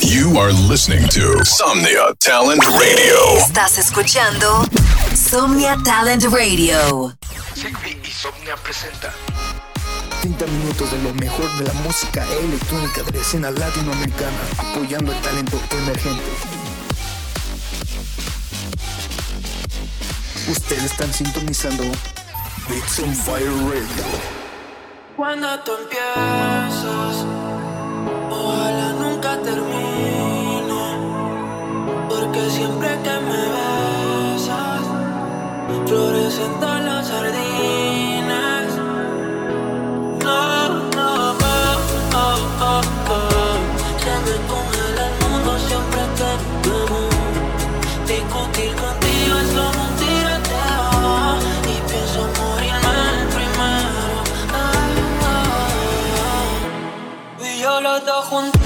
You are listening to Somnia Talent Radio. Estás escuchando Somnia Talent Radio. Segvi y Somnia presenta 30 minutos de lo mejor de la música electrónica de la escena latinoamericana, apoyando el talento emergente. Ustedes están sintonizando Bits on Fire Radio. Cuando tú empiezas termine, porque siempre que me besas, florecen todas las sardinas. No, no, oh, oh, oh, oh. se me congela el mundo siempre que te veo. Discutir contigo es como un tiroteo y pienso morirme primero. Oh. Y yo los dos juntos.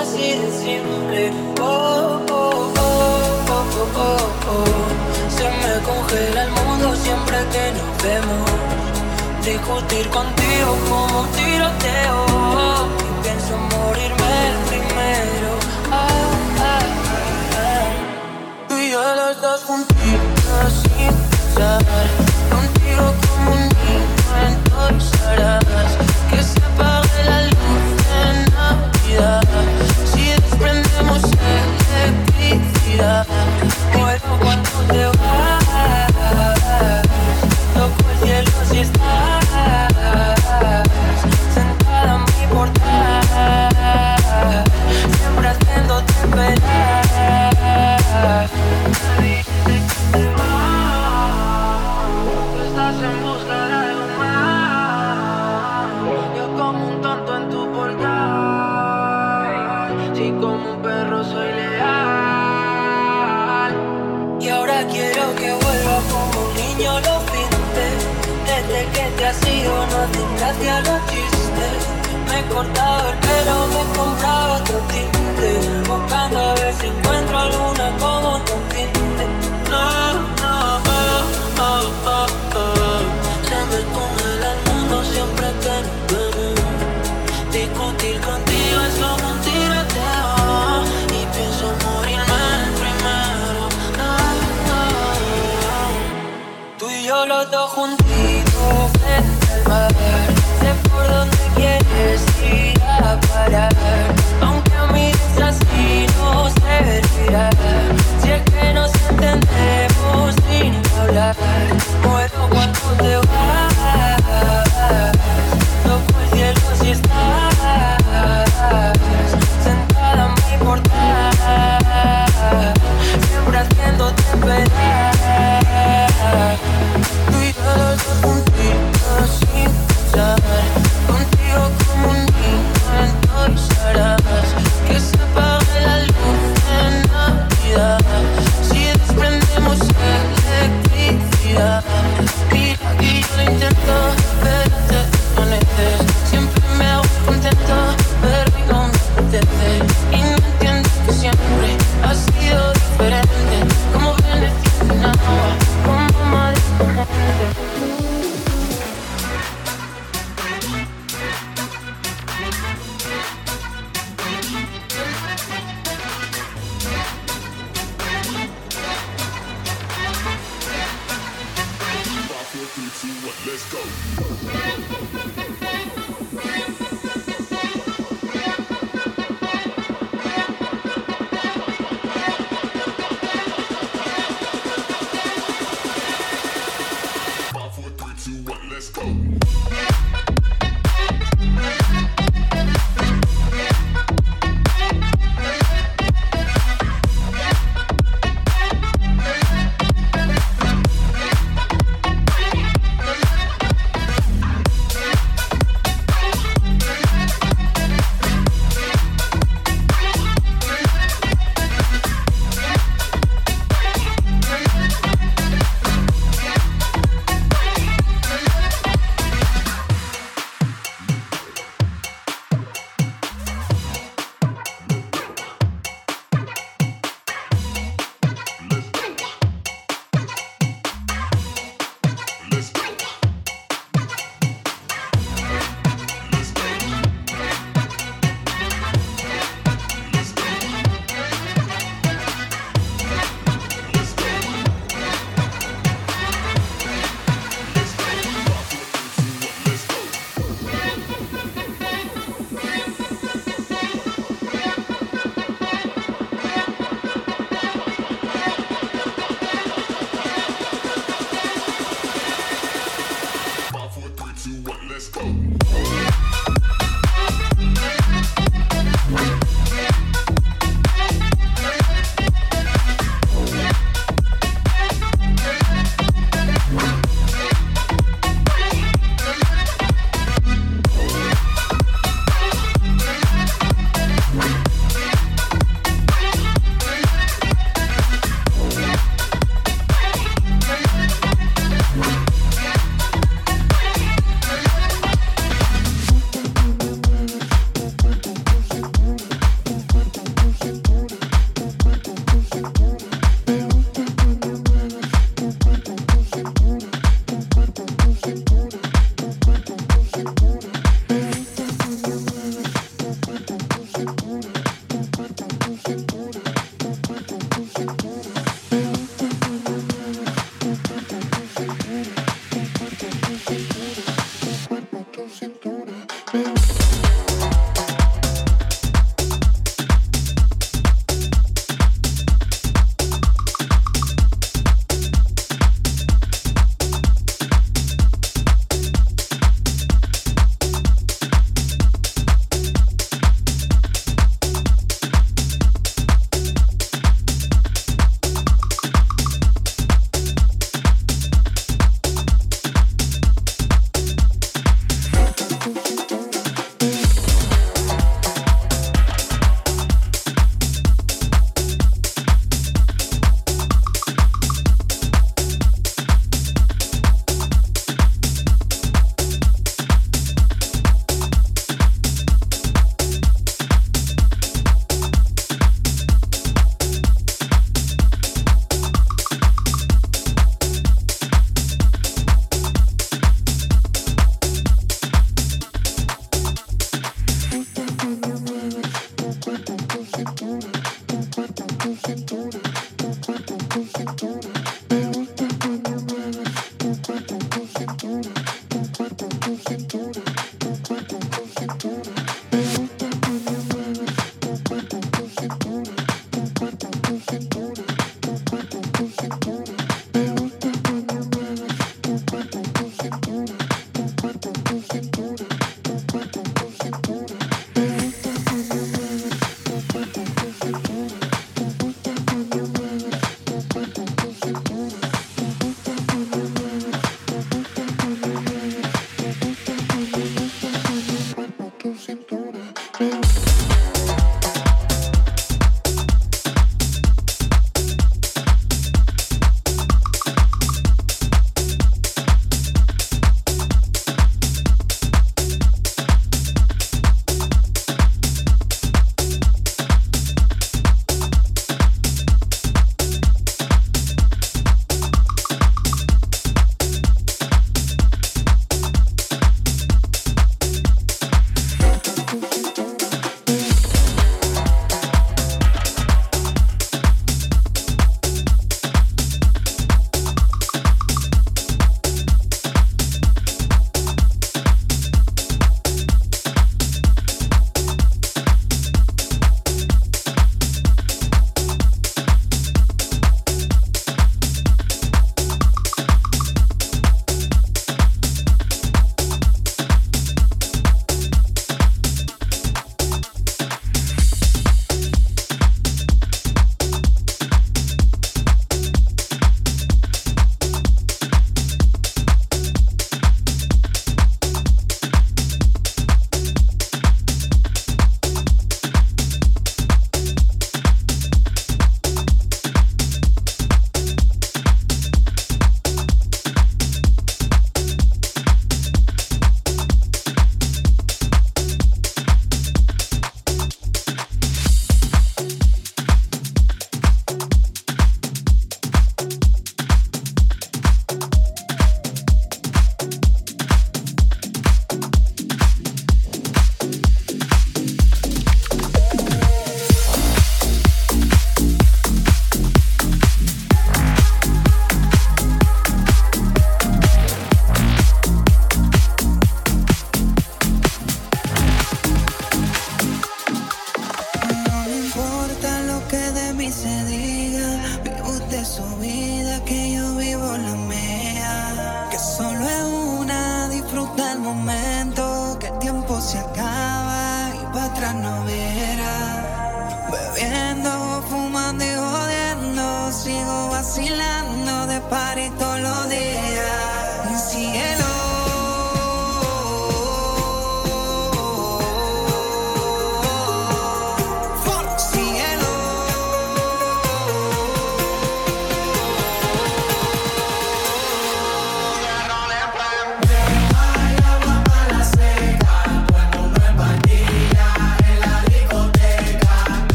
así de siempre. Oh, oh, oh, oh, oh, oh, oh. Se me congela el mundo siempre que nos vemos. Discutir contigo como un tiroteo. Y pienso morirme el primero. Ah, ah, ah, ah, Tú y yo los dos juntitos sin pensar. Contigo como un niño, entonces harás que electricidad. Muero cuando te vas. importa.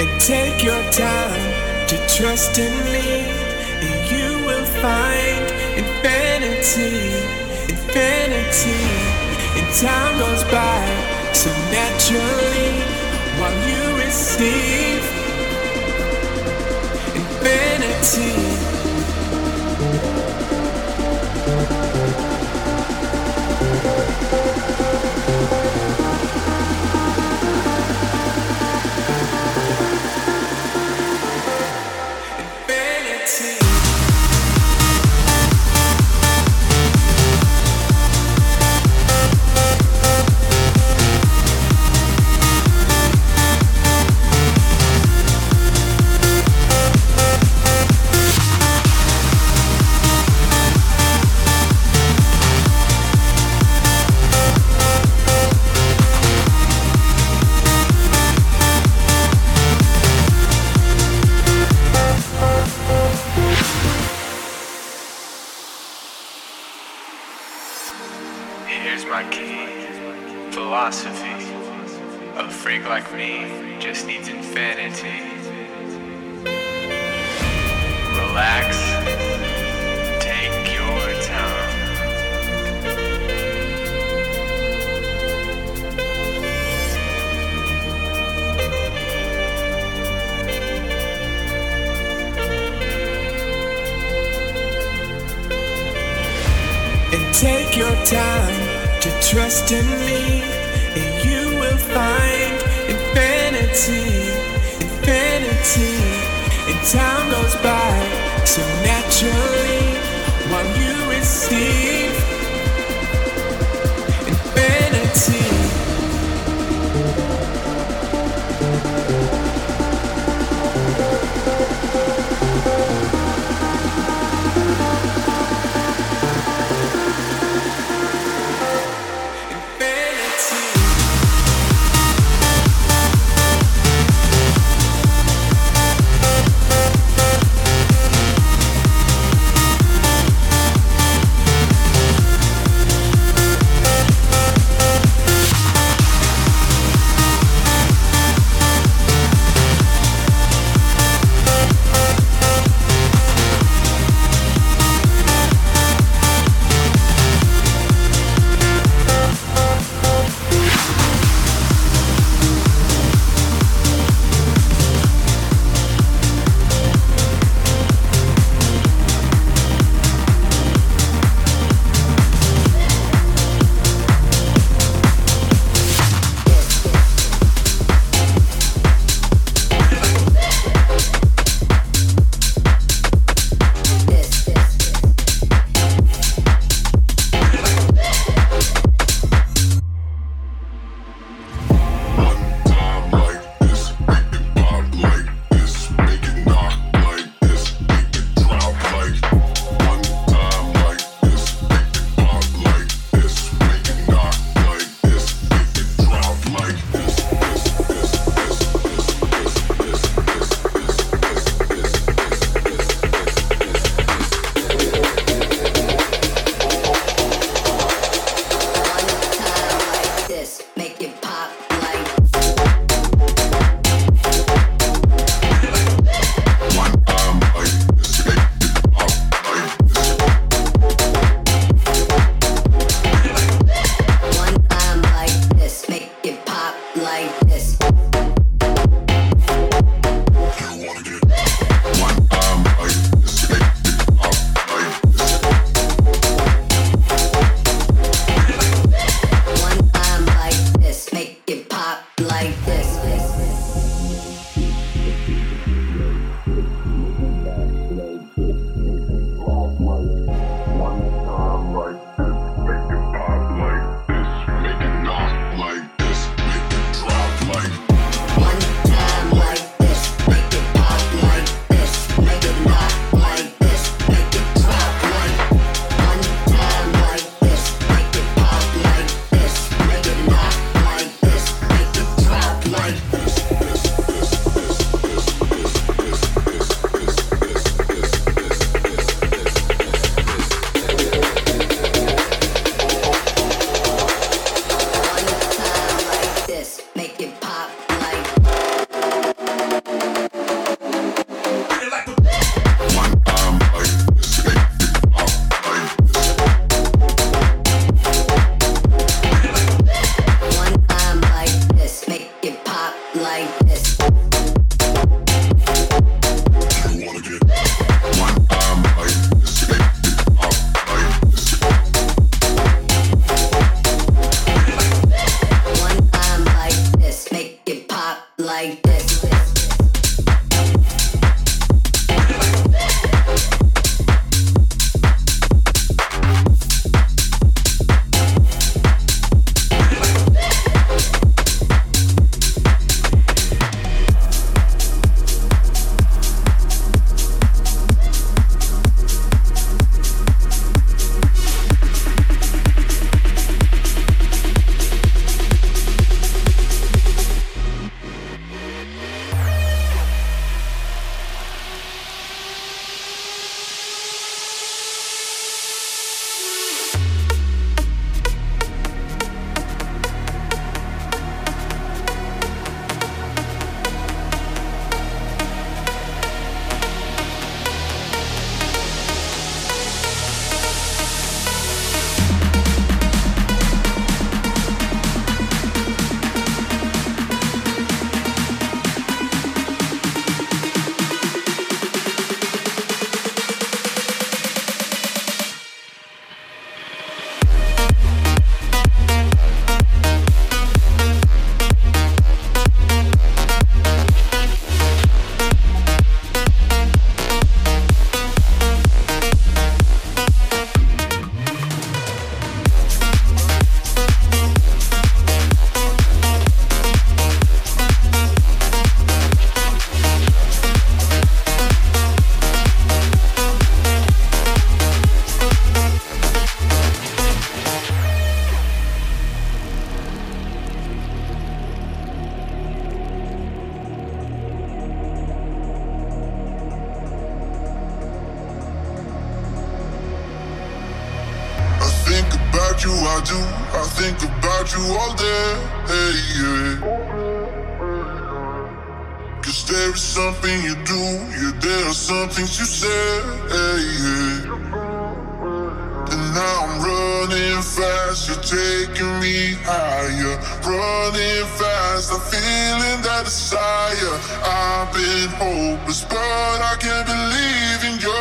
And take your time to trust in me, and you will find infinity, infinity. And time goes by so naturally while you receive infinity. Like me just needs infinity. Relax. Take your time. And take your time to trust in me, infinity. And time goes by so naturally while you receive do. I think about you all day. Hey, yeah. Cause there is something you do, yeah, there are some things you say. Hey, yeah. And now I'm running fast, you're taking me higher. Running fast, I'm feeling that desire. I've been hopeless, but I can't believe in you.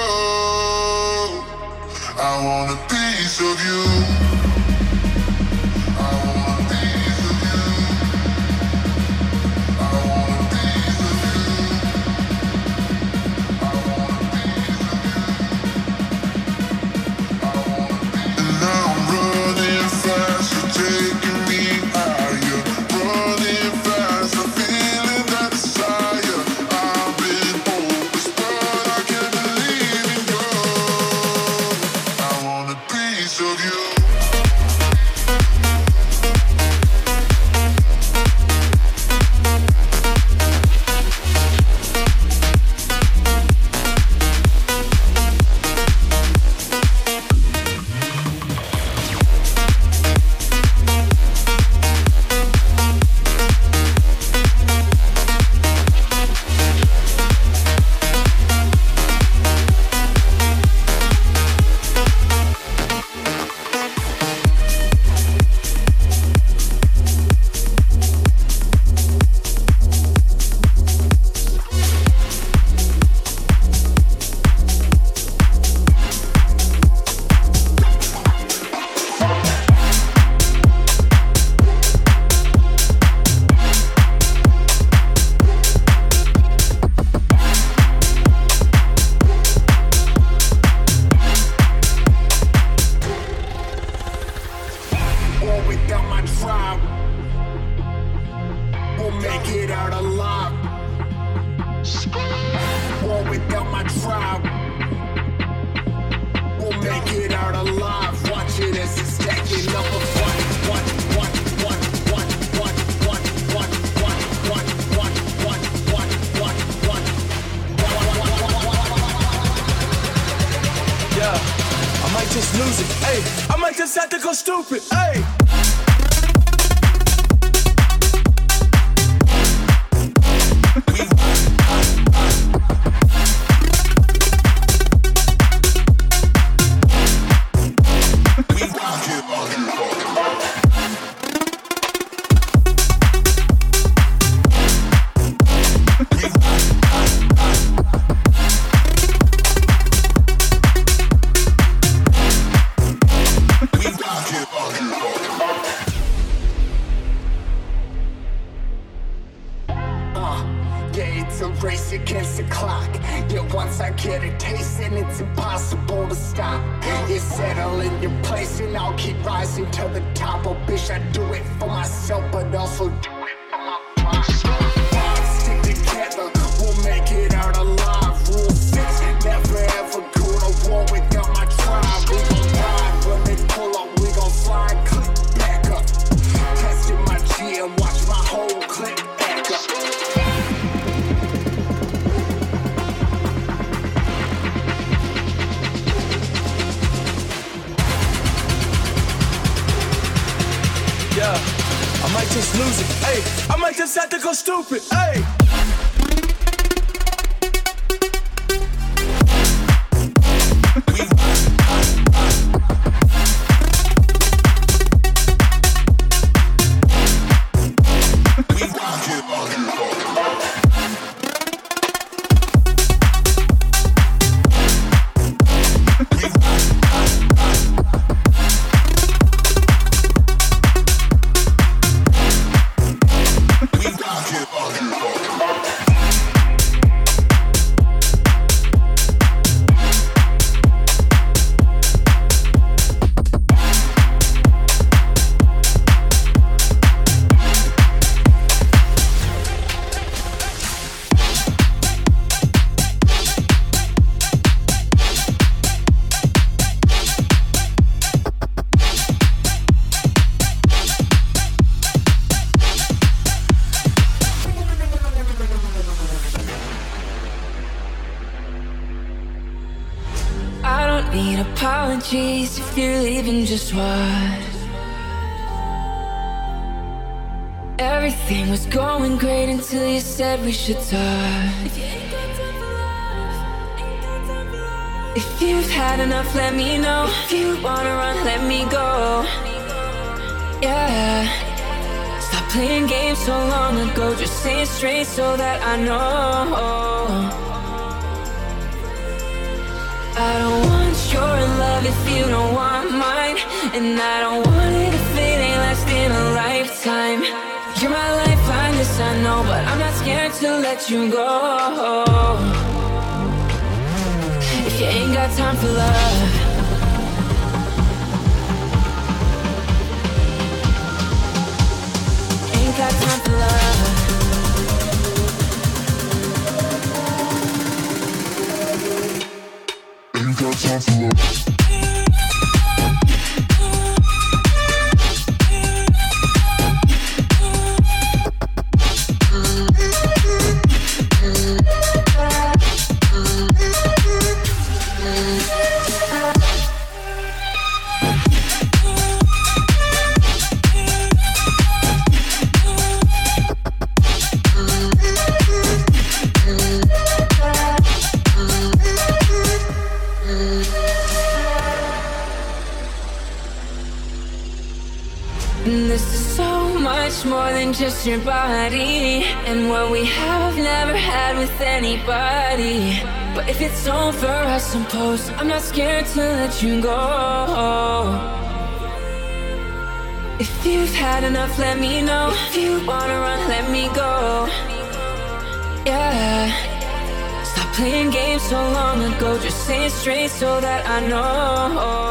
I want a piece of you. music. Hey, I might just have to go stupid. Hey. Said we should talk. If you've had enough, let me know. If you wanna run, let me go. Yeah. Stop playing games so long ago. Just say it straight so that I know. I don't want your love if you don't want mine. And I don't want it if it ain't lasting a lifetime. You're my yes I know, but I'm not scared to let you go. If you ain't got time for love. Ain't got time for love. Ain't got time for love. Your body And what we have never had with anybody. But if it's over, I suppose I'm not scared to let you go. If you've had enough, let me know. If you wanna run, let me go. Yeah. Stop playing games so long ago. Just say it straight so that I know